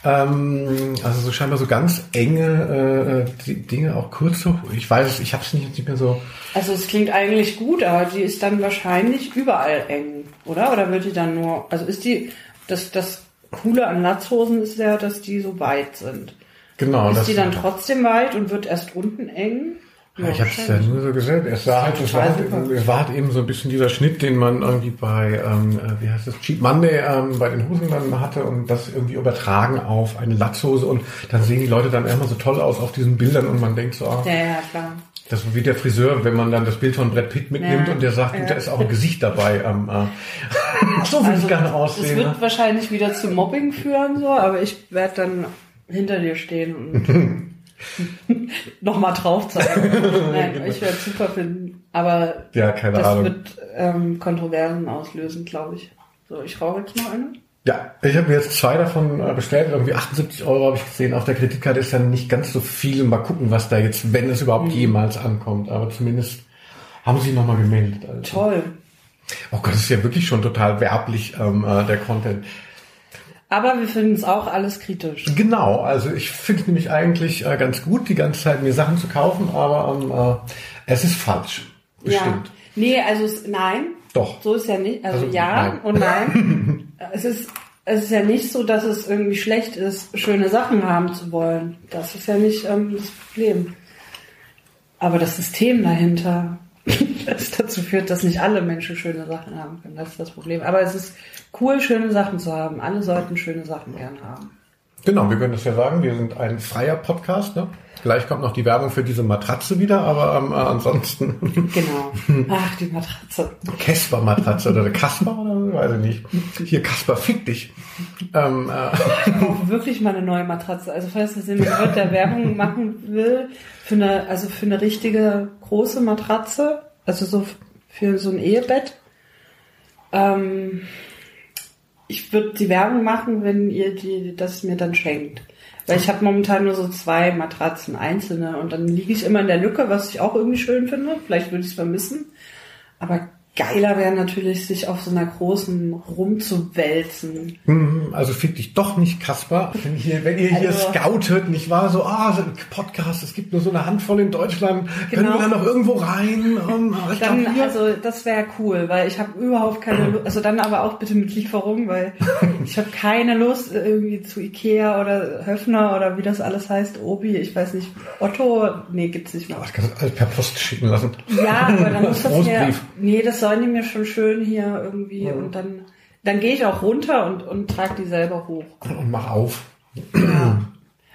Ähm, also so scheinbar so ganz enge äh, die Dinge, auch kurze. Ich weiß es, ich habe es nicht, nicht mehr so. also es klingt eigentlich gut, aber die ist dann wahrscheinlich überall eng, oder? Oder wird die dann nur, also ist die, das, das Coole an Latzhosen ist ja, dass die so weit sind. Genau. Ist die dann trotzdem weit und wird erst unten eng? Ja, ich habe es ja nur so gesehen. Es war, halt, es, war halt, es war halt eben so ein bisschen dieser Schnitt, den man irgendwie bei, ähm, äh, wie heißt das, Cheap Monday ähm, bei den Hosen dann hatte und das irgendwie übertragen auf eine Latzhose und dann sehen die Leute dann immer so toll aus auf diesen Bildern und man denkt so, ah, Ja, ja, klar. das ist wie der Friseur, wenn man dann das Bild von Brad Pitt mitnimmt Ja, und der sagt, ja. da ist auch ein Gesicht dabei. Ähm, äh, so will ich gerne Das aussehen. wird ne? wahrscheinlich wieder zu Mobbing führen, so, aber ich werde dann hinter dir stehen und nochmal drauf zeigen. Nein, ich werde es super finden. Aber Ja, keine das Ahnung. wird ähm, Kontroversen auslösen, glaube ich. So, ich rauche jetzt noch eine. Ja, ich habe mir jetzt zwei davon äh, bestellt. Irgendwie 78 Euro habe ich gesehen. Auf der Kreditkarte ist dann nicht ganz so viel. Mal gucken, was da jetzt, wenn es überhaupt Mhm. jemals ankommt. Aber zumindest haben sie nochmal gemeldet. Also. Toll. Oh Gott, das ist ja wirklich schon total werblich, ähm, äh, der Content. Aber wir finden es auch alles kritisch. Genau, also ich finde es nämlich eigentlich äh, ganz gut, die ganze Zeit mir Sachen zu kaufen, aber ähm, äh, es ist falsch. Bestimmt. Ja. Nee, also es, nein. Doch. So ist ja nicht. Also, Also, ja nein. und nein. es ist es ist ja nicht so, dass es irgendwie schlecht ist, schöne Sachen haben zu wollen. Das ist ja nicht ähm, das Problem. Aber das System dahinter, das dazu führt, dass nicht alle Menschen schöne Sachen haben können. Das ist das Problem. Aber es ist cool, schöne Sachen zu haben. Alle sollten schöne Sachen gern haben. Genau, wir können das ja sagen, wir sind ein freier Podcast. Ne? Gleich kommt noch die Werbung für diese Matratze wieder, aber ähm, äh, ansonsten Genau. Ach, die Matratze. Casper-Matratze oder Kasper oder weiß ich nicht. Hier, Kasper, fick dich. Ähm, äh, Ich brauche wirklich mal eine neue Matratze. Also falls das jemand hört, der Werbung machen will, für eine, also für eine richtige große Matratze, also so für so ein Ehebett. Ähm, ich würde die Werbung machen, wenn ihr die, das mir dann schenkt. Weil ich habe momentan nur so zwei Matratzen einzelne und dann liege ich immer in der Lücke, was ich auch irgendwie schön finde. Vielleicht würde ich es vermissen. Aber geiler wäre natürlich, sich auf so einer großen rumzuwälzen. Hm, Also fick dich doch nicht, Kasper. Wenn, hier, wenn ihr hier Also- scoutet, nicht wahr? So, ah, so ein Podcast, es gibt nur so eine Handvoll in Deutschland. Können Genau. wir da noch irgendwo rein? Ähm, ich Dann, glaub, hier. also das wäre cool, weil ich habe überhaupt keine Lust, also dann aber auch bitte mit Lieferung, weil ich habe keine Lust irgendwie zu Ikea oder Höfner oder wie das alles heißt, Obi, ich weiß nicht, Otto, nee, gibt's nicht mehr. Oh, ich kann das alles per Post schicken lassen. Ja, aber dann muss das Großbrief. nee, das sollen die mir schon schön hier irgendwie und dann, dann gehe ich auch runter und, und trage die selber hoch. Und mach auf.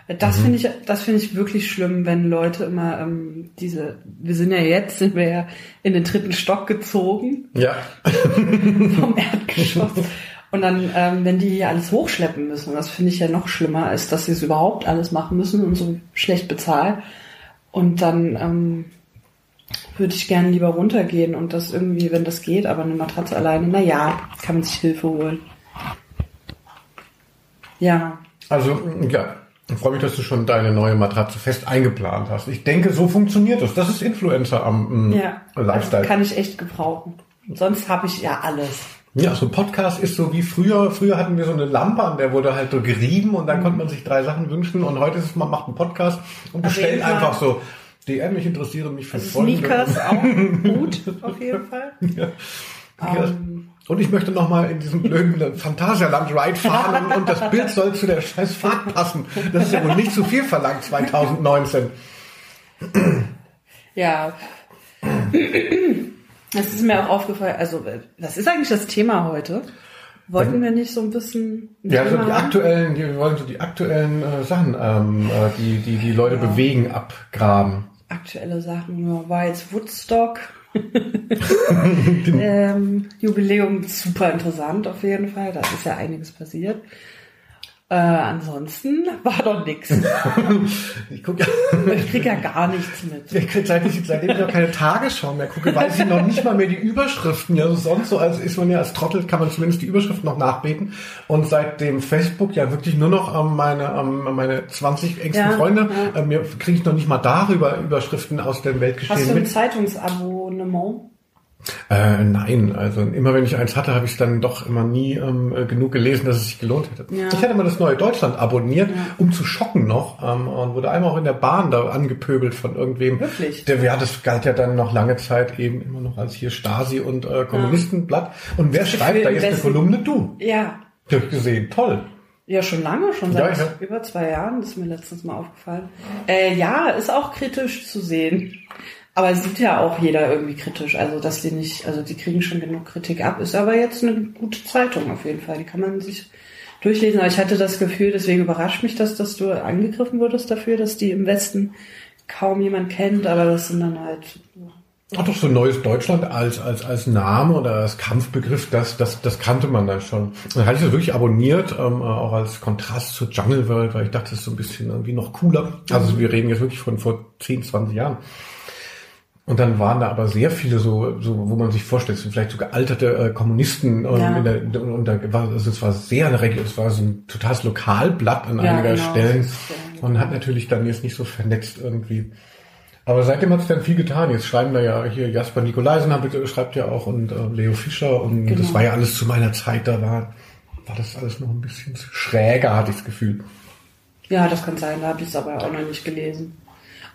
Das Mhm. finde ich, das finde ich wirklich schlimm, wenn Leute immer ähm, diese, wir sind ja jetzt, sind wir ja in den dritten Stock gezogen Ja. vom Erdgeschoss. Und dann, ähm, wenn die hier alles hochschleppen müssen, das finde ich ja noch schlimmer, als dass sie es überhaupt alles machen müssen und so schlecht bezahlen. Und dann ähm, würde ich gerne lieber runtergehen und das irgendwie, wenn das geht, aber eine Matratze alleine, na ja, kann man sich Hilfe holen. Ja, Also, ja. Ich freue mich, dass du schon deine neue Matratze fest eingeplant hast. Ich denke, so funktioniert das. Das ist Influencer am mm, ja, Lifestyle. kann ich echt gebrauchen. Sonst habe ich ja alles. Ja, so ein Podcast ist so wie früher. Früher hatten wir so eine Lampe, an der wurde halt so gerieben und dann konnte man sich drei Sachen wünschen. Und heute ist es, man macht einen Podcast und Auf bestellt einfach so. DM, ich interessiere mich für folgende- Sneakers auch gut, auf jeden Fall. Ja. Ähm, Und ich möchte nochmal in diesem blöden Phantasialand-Ride fahren und, und das Bild soll zu der scheiß Fahrt passen. Das ist ja wohl nicht zu viel verlangt 2019. Ja. Das ist mir auch aufgefallen. Also, was ist eigentlich das Thema heute? Wollten wir nicht so ein bisschen. Ja, so Thema die aktuellen, die, wir wollen so die aktuellen äh, Sachen, ähm, äh, die, die die Leute bewegen, abgraben. Aktuelle Sachen. Ja, war jetzt Woodstock. ähm, Jubiläum super interessant auf jeden Fall. Da ist ja einiges passiert. Äh, ansonsten war doch nix. Ich gucke Ich krieg ja gar nichts mit. Ich krieg, seit ich, seitdem ich noch keine Tagesschau mehr gucke, weiß ich noch nicht mal mehr die Überschriften. Ja, also sonst so als ist man ja als Trottel, kann man zumindest die Überschriften noch nachbeten. Und seitdem Facebook ja wirklich nur noch ähm, meine, ähm, meine 20 engsten Ja, Freunde, ja. äh, mir kriege ich noch nicht mal darüber Überschriften aus dem Hast Weltgeschehen du ein mit. Zeitungsabonnement? Äh, nein, also immer wenn ich eins hatte, habe ich es dann doch immer nie ähm, äh, genug gelesen, dass es sich gelohnt hätte. Ja. Ich hatte mal das neue Deutschland abonniert, um zu schocken noch ähm, und wurde einmal auch in der Bahn da angepöbelt von irgendwem. Wirklich? Der, ja, das galt ja dann noch lange Zeit eben immer noch als hier Stasi und äh, Kommunistenblatt. Und wer schreibt da jetzt eine. Kolumne? Du. Ja. Die hab ich gesehen. Toll. Ja, schon lange, schon Ja, seit ja. über zwei Jahren, das ist mir letztens mal aufgefallen. Äh, ja, ist auch kritisch zu sehen. Aber sieht ja auch jeder irgendwie kritisch. Also, dass die nicht, also die kriegen schon genug Kritik ab. Ist aber jetzt eine gute Zeitung auf jeden Fall. Die kann man sich durchlesen. Aber ich hatte das Gefühl, deswegen überrascht mich das, dass du angegriffen wurdest dafür, dass die im Westen kaum jemand kennt. Aber das sind dann halt, Ach doch, so neues Deutschland als, als, als Name oder als Kampfbegriff, das, das, das kannte man dann schon. Dann hatte ich das wirklich abonniert, ähm, auch als Kontrast zur Jungle World, weil ich dachte, das ist so ein bisschen irgendwie noch cooler. Also wir reden jetzt wirklich von vor 10, 20 Jahren. Und dann waren da aber sehr viele so, so wo man sich vorstellt, vielleicht so gealterte äh, Kommunisten ähm, Ja. in der, und da war also es war sehr eine Region, es war so ein totales Lokalblatt an Ja, einiger genau. Stellen und hat natürlich dann jetzt nicht so vernetzt irgendwie. Aber seitdem hat sich dann viel getan. Jetzt schreiben da ja hier Jasper Nikolaisen schreibt ja auch und äh, Leo Fischer und Genau. das war ja alles zu meiner Zeit, da war, war das alles noch ein bisschen zu schräger, hatte ich das Gefühl. ja, das kann sein. Da habe ich es aber auch noch nicht gelesen.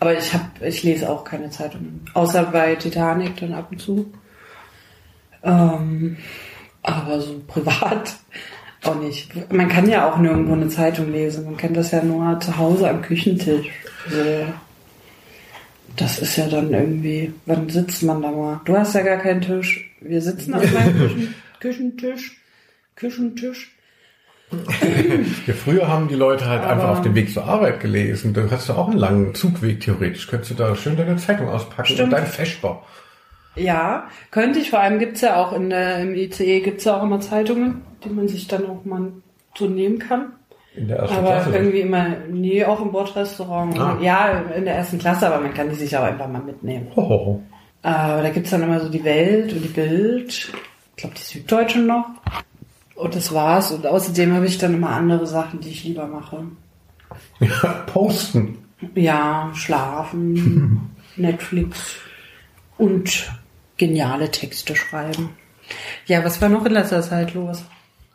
Aber ich habe, ich lese auch keine Zeitungen. Außer bei Titanic dann ab und zu. Ähm, aber so privat auch nicht. Man kann ja auch nirgendwo eine Zeitung lesen. Man kennt das ja nur zu Hause am Küchentisch. Das ist ja dann irgendwie, wann sitzt man da mal? Du hast ja gar keinen Tisch. Wir sitzen auf meinem Küchen, Küchentisch. Küchentisch. Ja, früher haben die Leute halt einfach Aber- auf dem Weg zur Arbeit gelesen. Du hast ja auch einen langen Zugweg theoretisch. Könntest du da schön deine Zeitung auspacken Stimmt. und deinen Feschbau. Ja, könnte ich. Vor allem gibt's ja auch in der, im ICE gibt's ja auch immer Zeitungen, die man sich dann auch mal so nehmen kann. In der ersten Aber Klasse. irgendwie immer, nee, auch im Bordrestaurant. Ah. Ja, in der ersten Klasse, aber man kann die sich auch einfach mal mitnehmen. Hohoho. Aber da gibt's dann immer so die Welt und die Bild, ich glaube die Süddeutsche noch. Und das war's. Und außerdem habe ich dann immer andere Sachen, die ich lieber mache. Ja, posten. Ja, schlafen, Netflix und geniale Texte schreiben. Ja, was war noch in letzter Zeit los?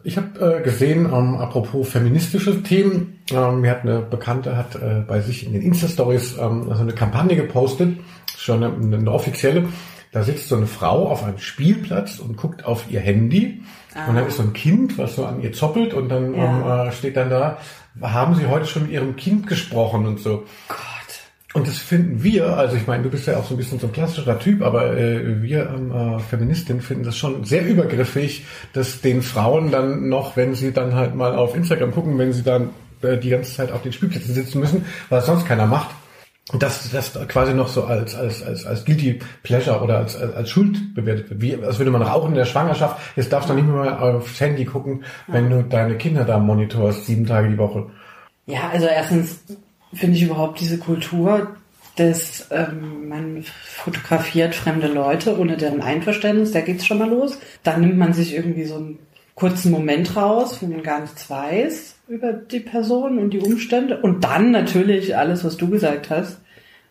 Ich habe äh, gesehen, ähm, apropos feministische Themen, ähm, mir hat eine Bekannte hat äh, bei sich in den Insta-Stories ähm, also eine Kampagne gepostet, schon eine, eine offizielle. Da sitzt so eine Frau auf einem Spielplatz und guckt auf ihr Handy. Und dann ist so ein Kind, was so an ihr zoppelt und dann Ja. ähm, äh, steht dann da, haben Sie heute schon mit Ihrem Kind gesprochen und so. Gott. Und das finden wir, also ich meine, du bist ja auch so ein bisschen so ein klassischer Typ, aber äh, wir ähm, äh, Feministinnen finden das schon sehr übergriffig, dass den Frauen dann noch, wenn sie dann halt mal auf Instagram gucken, wenn sie dann äh, die ganze Zeit auf den Spielplätzen sitzen müssen, weil es sonst keiner macht, dass das quasi noch so als als als als guilty pleasure oder als als, als Schuld bewertet wird. Wie als würde man rauchen in der Schwangerschaft. Jetzt darfst du nicht mehr aufs Handy gucken, wenn du deine Kinder da monitorst sieben Tage die Woche. Ja, also erstens finde ich überhaupt diese Kultur, dass ähm, man fotografiert fremde Leute ohne deren Einverständnis, da geht's schon mal los. Dann nimmt man sich irgendwie so einen kurzen Moment raus, wo man gar nichts weiß über die Person und die Umstände. Und dann natürlich alles, was du gesagt hast,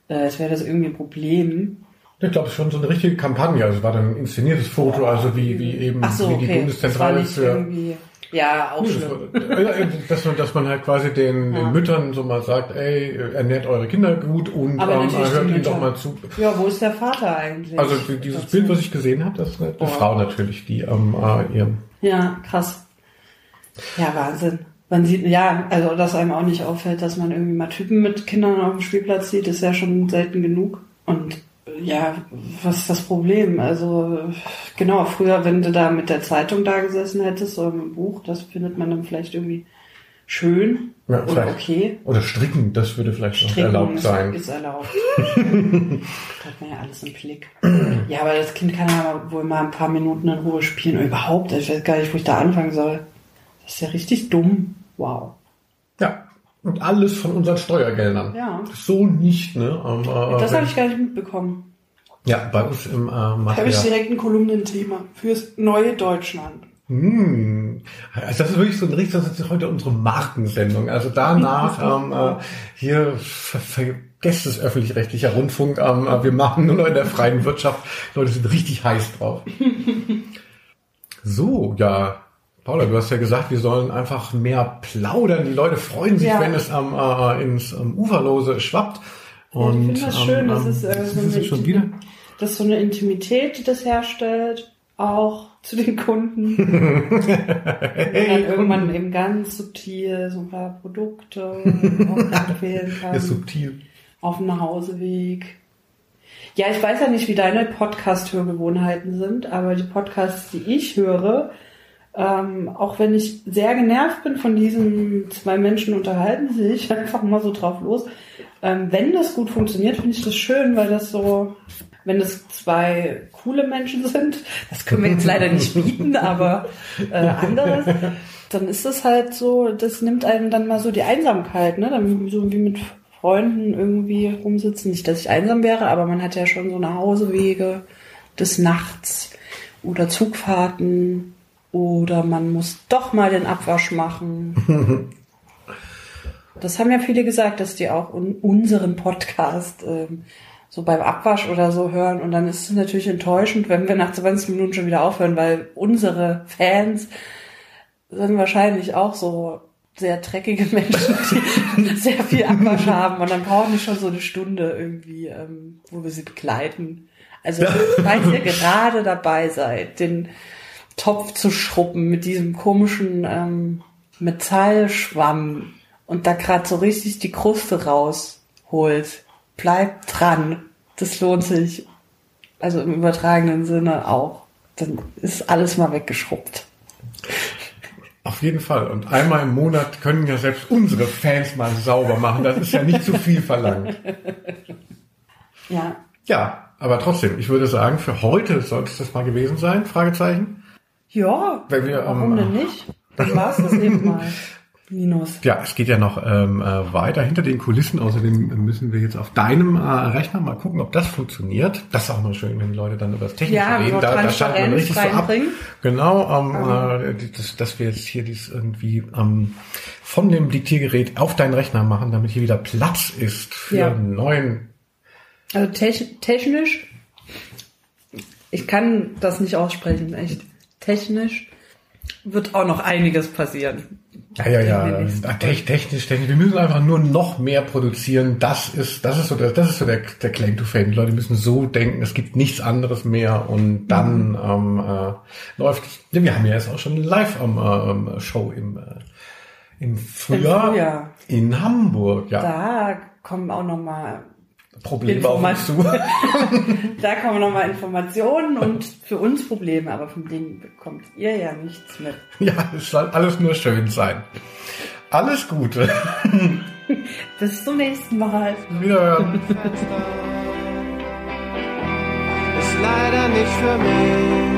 äh, als wäre das irgendwie ein Problem. Ich glaube, es ist schon so eine richtige Kampagne. Also es war dann ein inszeniertes Foto, also wie, wie eben so, wie die okay. Bundeszentrale das war nicht für. irgendwie, ja, auch Nee, schlimm. das war- ja, dass, man, dass man halt quasi den, den Müttern so mal sagt, ey, ernährt eure Kinder gut und Aber ähm, hört die ihnen doch mal zu. Ja, wo ist der Vater eigentlich? Also die- dieses? Bild, was ich gesehen habe, das ist eine, eine Frau natürlich, die ähm, äh, ihr Ja, krass. Ja, Wahnsinn. Man sieht, ja, also dass einem auch nicht auffällt, dass man irgendwie mal Typen mit Kindern auf dem Spielplatz sieht, ist ja schon selten genug. Und äh, ja, was ist das Problem? Also genau, früher, wenn du da mit der Zeitung da gesessen hättest oder mit dem Buch, das findet man dann vielleicht irgendwie schön Ja, oder okay. oder stricken, das würde vielleicht noch Stricken erlaubt ist, sein. ist erlaubt. hat man ja alles im Blick. Ja, aber das Kind kann ja wohl mal ein paar Minuten in Ruhe spielen. Oder überhaupt, ich weiß gar nicht, wo ich da anfangen soll. Das ist ja richtig dumm. Wow. Ja. Und alles von unseren Steuergeldern. Ja. So nicht, ne? Ähm, äh, Das habe ich gar nicht mitbekommen. ja, bei uns im äh, Da habe ich Material. direkt ein Kolumnenthema fürs neue Deutschland. Hm. Also das ist wirklich so ein richtig, das ist heute unsere Markensendung. Also danach ähm, äh, hier ver vergesst es öffentlich-rechtlicher Rundfunk. Ähm, äh, wir machen nur noch in der freien Wirtschaft. Leute sind richtig heiß drauf. So, ja. Paula, du hast ja gesagt, wir sollen einfach mehr plaudern. Die Leute freuen sich, Ja. wenn es am äh, ins ähm, Uferlose schwappt. Und ich finde das ähm, schön, das ähm, ist, äh, so eine schon wieder. Das ist so eine Intimität, die das herstellt, auch zu den Kunden. Und dann irgendwann eben ganz subtil so ein paar Produkte empfehlen kann. Ist subtil. auf dem Nachhauseweg. Ja, ich weiß ja nicht, wie deine Podcast-Hörgewohnheiten sind, aber die Podcasts, die ich höre, ähm, auch wenn ich sehr genervt bin von diesen zwei Menschen unterhalten sich einfach mal so drauf los. Ähm, wenn das gut funktioniert, finde ich das schön, weil das so, wenn das zwei coole Menschen sind, das können wir jetzt leider nicht bieten, aber äh, anderes, dann ist es halt so, das nimmt einem dann mal so die Einsamkeit, ne? Dann so wie mit Freunden irgendwie rumsitzen. Nicht, dass ich einsam wäre, aber man hat ja schon so Nachhausewege des Nachts oder Zugfahrten oder man muss doch mal den Abwasch machen. Das haben ja viele gesagt, dass die auch un unseren Podcast ähm, so beim Abwasch oder so hören. Und dann ist es natürlich enttäuschend, wenn wir nach 20 Minuten schon wieder aufhören, weil unsere Fans sind wahrscheinlich auch so sehr dreckige Menschen, die sehr viel Abwasch haben. Und dann brauchen die schon so eine Stunde irgendwie, ähm, wo wir sie begleiten. Also, falls ihr gerade dabei seid, den Topf zu schrubben mit diesem komischen ähm, Metallschwamm und da gerade so richtig die Kruste rausholt, bleibt dran. Das lohnt sich. Also im übertragenen Sinne auch. Dann ist alles mal weggeschrubbt. Auf jeden Fall. Und einmal im Monat können ja selbst unsere Fans mal sauber machen. Das ist ja nicht zu viel verlangt. Ja. Ja, aber trotzdem, ich würde sagen, für heute sollte es das mal gewesen sein, Fragezeichen. Ja, Wenn wir, warum ähm, denn nicht? Dann war's das eben mal. Minus. Ja, es geht ja noch ähm, äh, weiter hinter den Kulissen. Außerdem müssen wir jetzt auf deinem äh, Rechner mal gucken, ob das funktioniert. Das ist auch mal schön, wenn die Leute dann über das Technische Ja, reden. so Da, da schaltet man richtig so ab. Genau, ähm, äh, die- das, dass wir jetzt hier dieses irgendwie ähm, von dem Diktiergerät auf deinen Rechner machen, damit hier wieder Platz ist für Ja. einen neuen Also tech- technisch ich kann das nicht aussprechen, echt. Technisch wird auch noch einiges passieren. Ja, ja, ja. nächsten Ah, Technisch, technisch, technisch. Wir müssen einfach nur noch mehr produzieren. Das ist, das ist so der, das ist so der, der Claim to Fame. Die Leute müssen so denken, es gibt nichts anderes mehr und dann Mhm. ähm, äh, läuft. Ja, wir haben ja jetzt auch schon eine Live-Show im, äh, im Frühjahr, Frühjahr. in Hamburg. Ja, Da kommen auch noch mal Probleme auf uns zu. Da kommen nochmal Informationen und für uns Probleme, aber von denen bekommt ihr ja nichts mit. ja, es soll alles nur schön sein. Alles Gute. Bis zum nächsten Mal. Wiederhören. Ist leider nicht für mich.